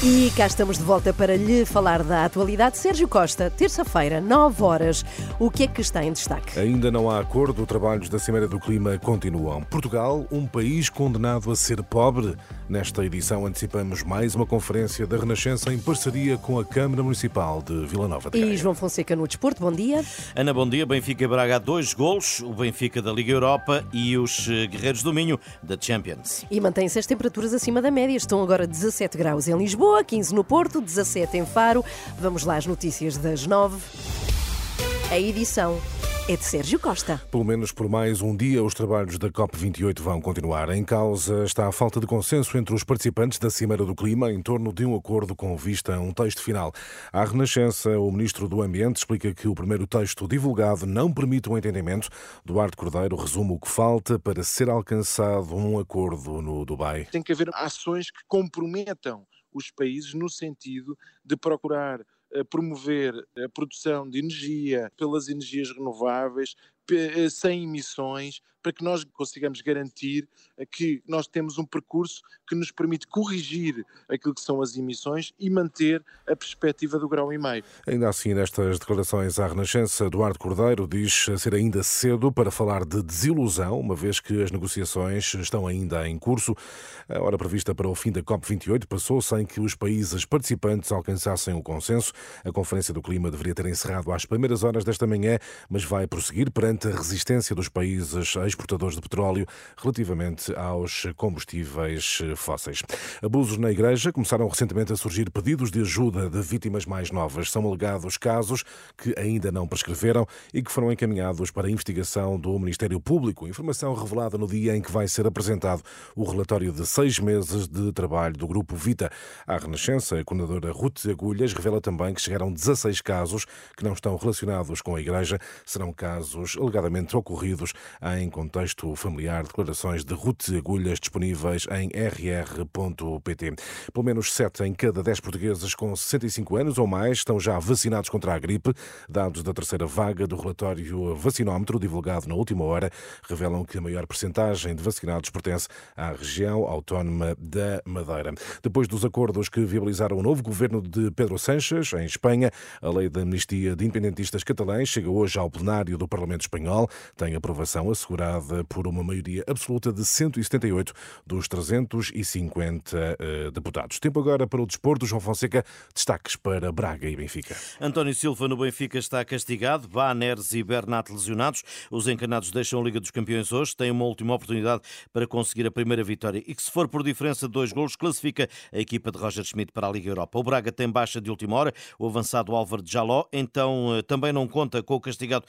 E cá estamos de volta para lhe falar da atualidade. Sérgio Costa, terça-feira, 9 horas. O que é que está em destaque? Ainda não há acordo, trabalhos da Cimeira do Clima continuam. Portugal, um país condenado a ser pobre. Nesta edição antecipamos mais uma conferência da Renascença em parceria com a Câmara Municipal de Vila Nova de Gaia. E João Fonseca no Desporto, bom dia. Ana, bom dia. Benfica e Braga, dois golos. O Benfica da Liga Europa e os eh, Guerreiros do Minho da Champions. E mantêm-se as temperaturas acima da média. Estão agora 17 graus em Lisboa. Lisboa, 15 no Porto, 17 em Faro. Vamos lá às notícias das 9. A edição é de Sérgio Costa. Pelo menos por mais um dia, os trabalhos da COP28 vão continuar. Em causa está a falta de consenso entre os participantes da Cimeira do Clima em torno de um acordo com vista a um texto final. À Renascença, o Ministro do Ambiente explica que o primeiro texto divulgado não permite o um entendimento. Duarte Cordeiro resume o que falta para ser alcançado um acordo no Dubai. Tem que haver ações que comprometam os países no sentido de procurar eh, promover a produção de energia pelas energias renováveis, sem emissões, para que nós consigamos garantir que nós temos um percurso que nos permite corrigir aquilo que são as emissões e manter a perspectiva do grau e meio. Ainda assim, nestas declarações à Renascença, Eduardo Cordeiro diz ser ainda cedo para falar de desilusão, uma vez que as negociações estão ainda em curso. A hora prevista para o fim da COP28 passou sem que os países participantes alcançassem o consenso. A Conferência do Clima deveria ter encerrado às primeiras horas desta manhã, mas vai prosseguir perante a resistência dos países exportadores de petróleo relativamente aos combustíveis fósseis. Abusos na Igreja começaram recentemente a surgir pedidos de ajuda de vítimas mais novas. São alegados casos que ainda não prescreveram e que foram encaminhados para a investigação do Ministério Público. Informação revelada no dia em que vai ser apresentado o relatório de seis meses de trabalho do Grupo Vita. A Renascença, a coordenadora Ruth Agulhas, revela também que chegaram 16 casos que não estão relacionados com a Igreja. Serão casos alegadamente ocorridos em contexto familiar. Declarações de Ruth Agulhas disponíveis em rr.pt. Pelo menos 7 em cada 10 portugueses com 65 anos ou mais estão já vacinados contra a gripe. Dados da terceira vaga do relatório Vacinómetro, divulgado na última hora, revelam que a maior percentagem de vacinados pertence à região autónoma da Madeira. Depois dos acordos que viabilizaram o novo governo de Pedro Sánchez, em Espanha, a lei da amnistia de independentistas catalães chega hoje ao plenário do Parlamento Espanhol. Tem aprovação assegurada por uma maioria absoluta de 178 dos 350 uh, deputados. Tempo agora para o desporto. João Fonseca, destaques para Braga e Benfica. António Silva no Benfica está castigado, Bá, Neres e Bernat lesionados. Os encanados deixam a Liga dos Campeões hoje, têm uma última oportunidade para conseguir a primeira vitória e que se for por diferença de dois golos, classifica a equipa de Roger Schmidt para a Liga Europa. O Braga tem baixa de última hora, o avançado Álvaro Jaló, então eh, também não conta com o castigado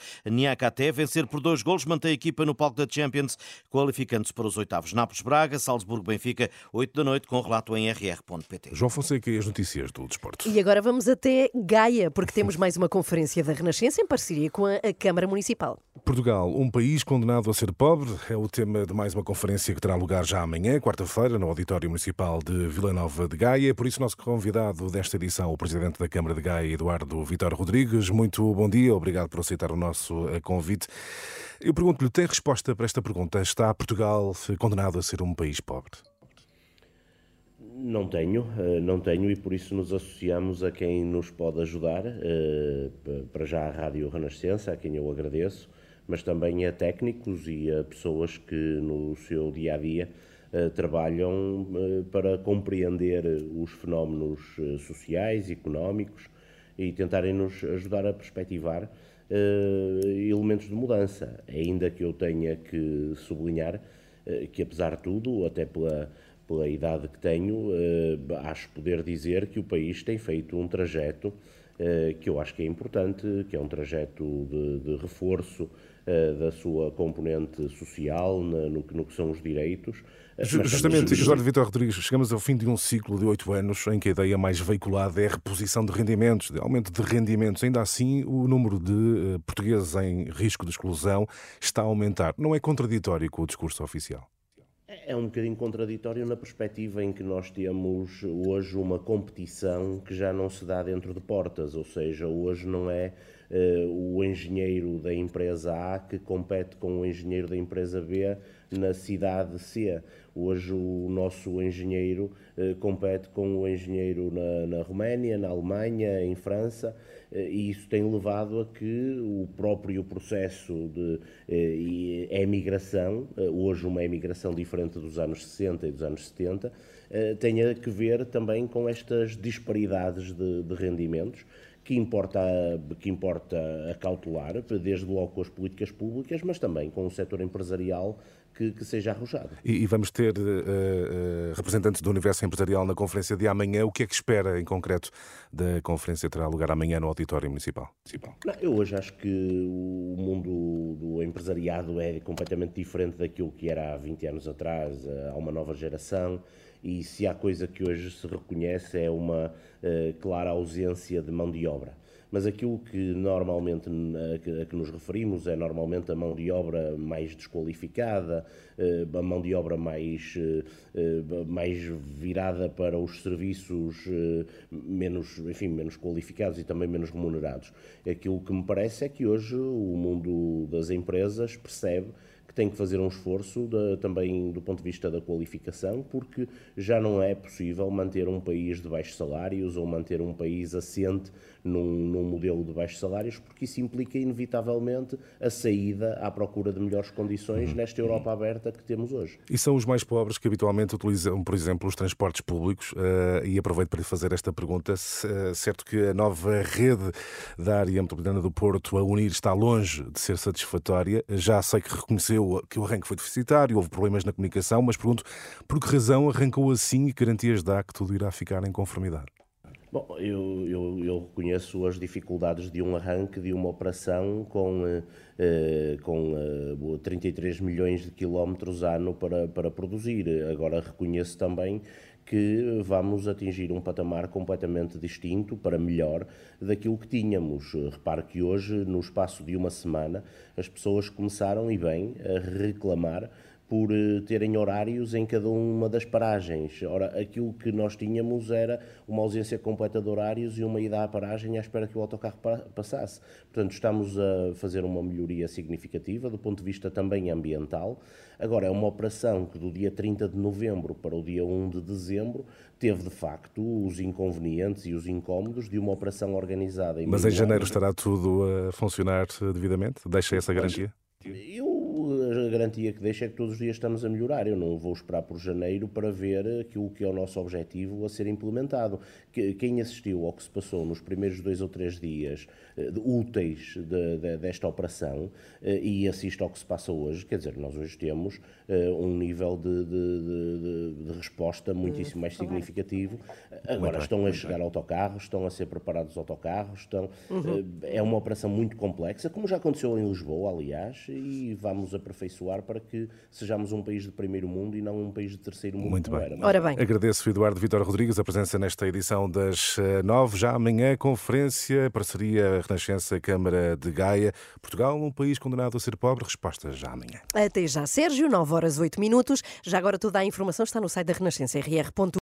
Niakaté. Vencer por dois golos mantém a equipa no palco da Champions, qualificando-se para os oitavos. Nápoles-Braga, Salzburgo-Benfica, 8 da noite, com relato em rr.pt. João Fonseca e as notícias do desporto. E agora vamos até Gaia, porque temos mais uma conferência da Renascença em parceria com a Câmara Municipal. Portugal, um país condenado a ser pobre, é o tema de mais uma conferência que terá lugar já amanhã, quarta-feira, no Auditório Municipal de Vila Nova de Gaia. Por isso, nosso convidado desta edição, o Presidente da Câmara de Gaia, Eduardo Vitor Rodrigues. Muito bom dia, obrigado por aceitar o nosso eh, convite. Eu pergunto-lhe, tem resposta para esta pergunta? Está Portugal condenado a ser um país pobre? Não tenho, eh, não tenho e por isso nos associamos a quem nos pode ajudar, eh, para já a Rádio Renascença, a quem eu agradeço, mas também a técnicos e a pessoas que no seu dia a dia trabalham para compreender os fenómenos sociais, económicos e tentarem nos ajudar a perspectivar elementos de mudança, ainda que eu tenha que sublinhar que apesar de tudo, até pela pela idade que tenho, acho poder dizer que o país tem feito um trajeto que eu acho que é importante, que é um trajeto de, de reforço da sua componente social, no, no, que são os direitos. Justamente, Eduardo Vitor Rodrigues, chegamos ao fim de um ciclo de oito anos em que a ideia mais veiculada é a reposição de rendimentos, de aumento de rendimentos. Ainda assim, o número de portugueses em risco de exclusão está a aumentar. Não é contraditório com o discurso oficial? É um bocadinho contraditório na perspectiva em que nós temos hoje uma competição que já não se dá dentro de portas, ou seja, hoje não é o engenheiro da empresa A que compete com o engenheiro da empresa B na cidade C. Hoje o nosso engenheiro uh, compete com o engenheiro na, na Roménia, na Alemanha, em França, uh, e isso tem levado a que o próprio processo de emigração, hoje uma emigração diferente dos anos 60 e dos anos 70, tenha que ver também com estas disparidades de, de rendimentos que importa, que importa acautelar, desde logo com as políticas públicas, mas também com o setor empresarial que, que, seja arrojado. E, e vamos ter uh, uh, representantes do universo empresarial na conferência de amanhã. O que é que espera, em concreto, da conferência terá lugar amanhã no Auditório Municipal? Não, eu hoje acho que o mundo do empresariado é completamente diferente daquilo que era há 20 anos atrás. Há uma nova geração e se há coisa que hoje se reconhece é uma uh, clara ausência de mão de obra. Mas aquilo que normalmente a que, nos referimos é normalmente a mão de obra mais desqualificada, uh, a mão de obra mais, uh, mais virada para os serviços menos, enfim, menos qualificados e também menos remunerados. Aquilo que me parece é que hoje o mundo das empresas percebe que tem que fazer um esforço de, também do ponto de vista da qualificação, porque já não é possível manter um país de baixos salários ou manter um país assente num, num, modelo de baixos salários, porque isso implica inevitavelmente a saída à procura de melhores condições uhum. nesta Europa aberta que temos hoje. E são os mais pobres que habitualmente utilizam, por exemplo, os transportes públicos, uh, e aproveito para lhe fazer esta pergunta, uh, certo que a nova rede da área metropolitana do Porto a unir está longe de ser satisfatória, já sei que reconheceu que o arranque foi deficitário, houve problemas na comunicação, mas pergunto por que razão arrancou assim e garantias dá que tudo irá ficar em conformidade? Bom, eu, eu, eu, reconheço as dificuldades de um arranque de uma operação com, eh, eh com eh, 33 milhões de quilómetros ano para, para produzir. Agora reconheço também que vamos atingir um patamar completamente distinto, para melhor, daquilo que tínhamos. Repare que hoje, no espaço de uma semana, as pessoas começaram, e bem, a reclamar por eh, terem horários em cada uma das paragens. Ora, aquilo que nós tínhamos era uma ausência completa de horários e uma ida à paragem à espera que o autocarro passasse. Portanto, estamos a fazer uma melhoria significativa do ponto de vista também ambiental. Agora, é uma operação que do dia 30 de novembro para o dia 1 de dezembro teve, de facto, os inconvenientes e os incómodos de uma operação organizada. Em Mas em janeiro estará tudo a funcionar devidamente? Deixa essa garantia? Eu a garantia que deixa é que todos os dias estamos a melhorar. Eu não vou esperar por janeiro para ver aquilo que é o nosso objetivo a ser implementado. Quem assistiu ao que se passou nos primeiros dois ou três dias eh, úteis de, de, desta operação eh, e assiste ao que se passa hoje, quer dizer, nós hoje temos eh, um nível de, de, de resposta muitíssimo mais significativo. Agora estão a chegar autocarros, estão a ser preparados autocarros, estão, uhum. é uma operação muito complexa, como já aconteceu em Lisboa, aliás, e vamos aperfeiçoar para que sejamos um país de primeiro mundo e não um país de terceiro mundo. Muito bem. Era, Ora bem. Agradeço, Eduardo Vitor Rodrigues, a presença nesta edição das eh, nove. Já amanhã, conferência, parceria Renascença Câmara de Gaia. Portugal, um país condenado a ser pobre? Resposta já amanhã. Até já, Sérgio, 9 horas 8 minutos. Já agora toda a informação está no site da Renascença, rr.